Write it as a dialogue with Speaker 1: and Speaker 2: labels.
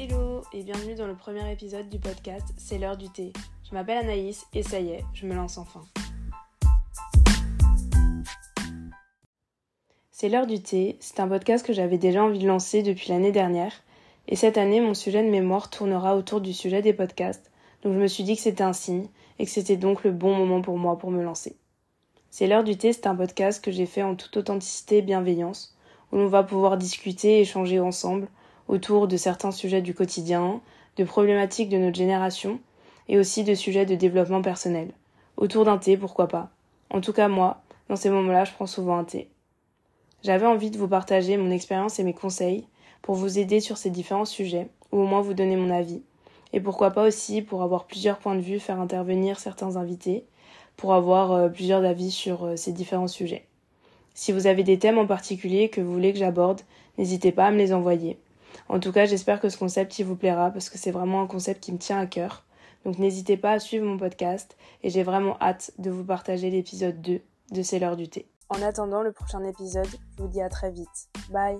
Speaker 1: Hello et bienvenue dans le premier épisode du podcast C'est l'heure du thé. Je m'appelle Anaïs et ça y est, je me lance enfin. C'est l'heure du thé, c'est un podcast que j'avais déjà envie de lancer depuis l'année dernière et cette année mon sujet de mémoire tournera autour du sujet des podcasts donc je me suis dit que c'était un signe et que c'était donc le bon moment pour moi pour me lancer. C'est l'heure du thé, c'est un podcast que j'ai fait en toute authenticité et bienveillance où l'on va pouvoir discuter échanger ensemble autour de certains sujets du quotidien, de problématiques de notre génération et aussi de sujets de développement personnel. Autour d'un thé, pourquoi pas. En tout cas, moi, dans ces moments-là, je prends souvent un thé. J'avais envie de vous partager mon expérience et mes conseils pour vous aider sur ces différents sujets, ou au moins vous donner mon avis. Et pourquoi pas aussi pour avoir plusieurs points de vue, faire intervenir certains invités, pour avoir euh, plusieurs avis sur euh, ces différents sujets. Si vous avez des thèmes en particulier que vous voulez que j'aborde, n'hésitez pas à me les envoyer. En tout cas, j'espère que ce concept il vous plaira parce que c'est vraiment un concept qui me tient à cœur. Donc n'hésitez pas à suivre mon podcast et j'ai vraiment hâte de vous partager l'épisode 2 de C'est l'heure du thé. En attendant le prochain épisode, je vous dis à très vite. Bye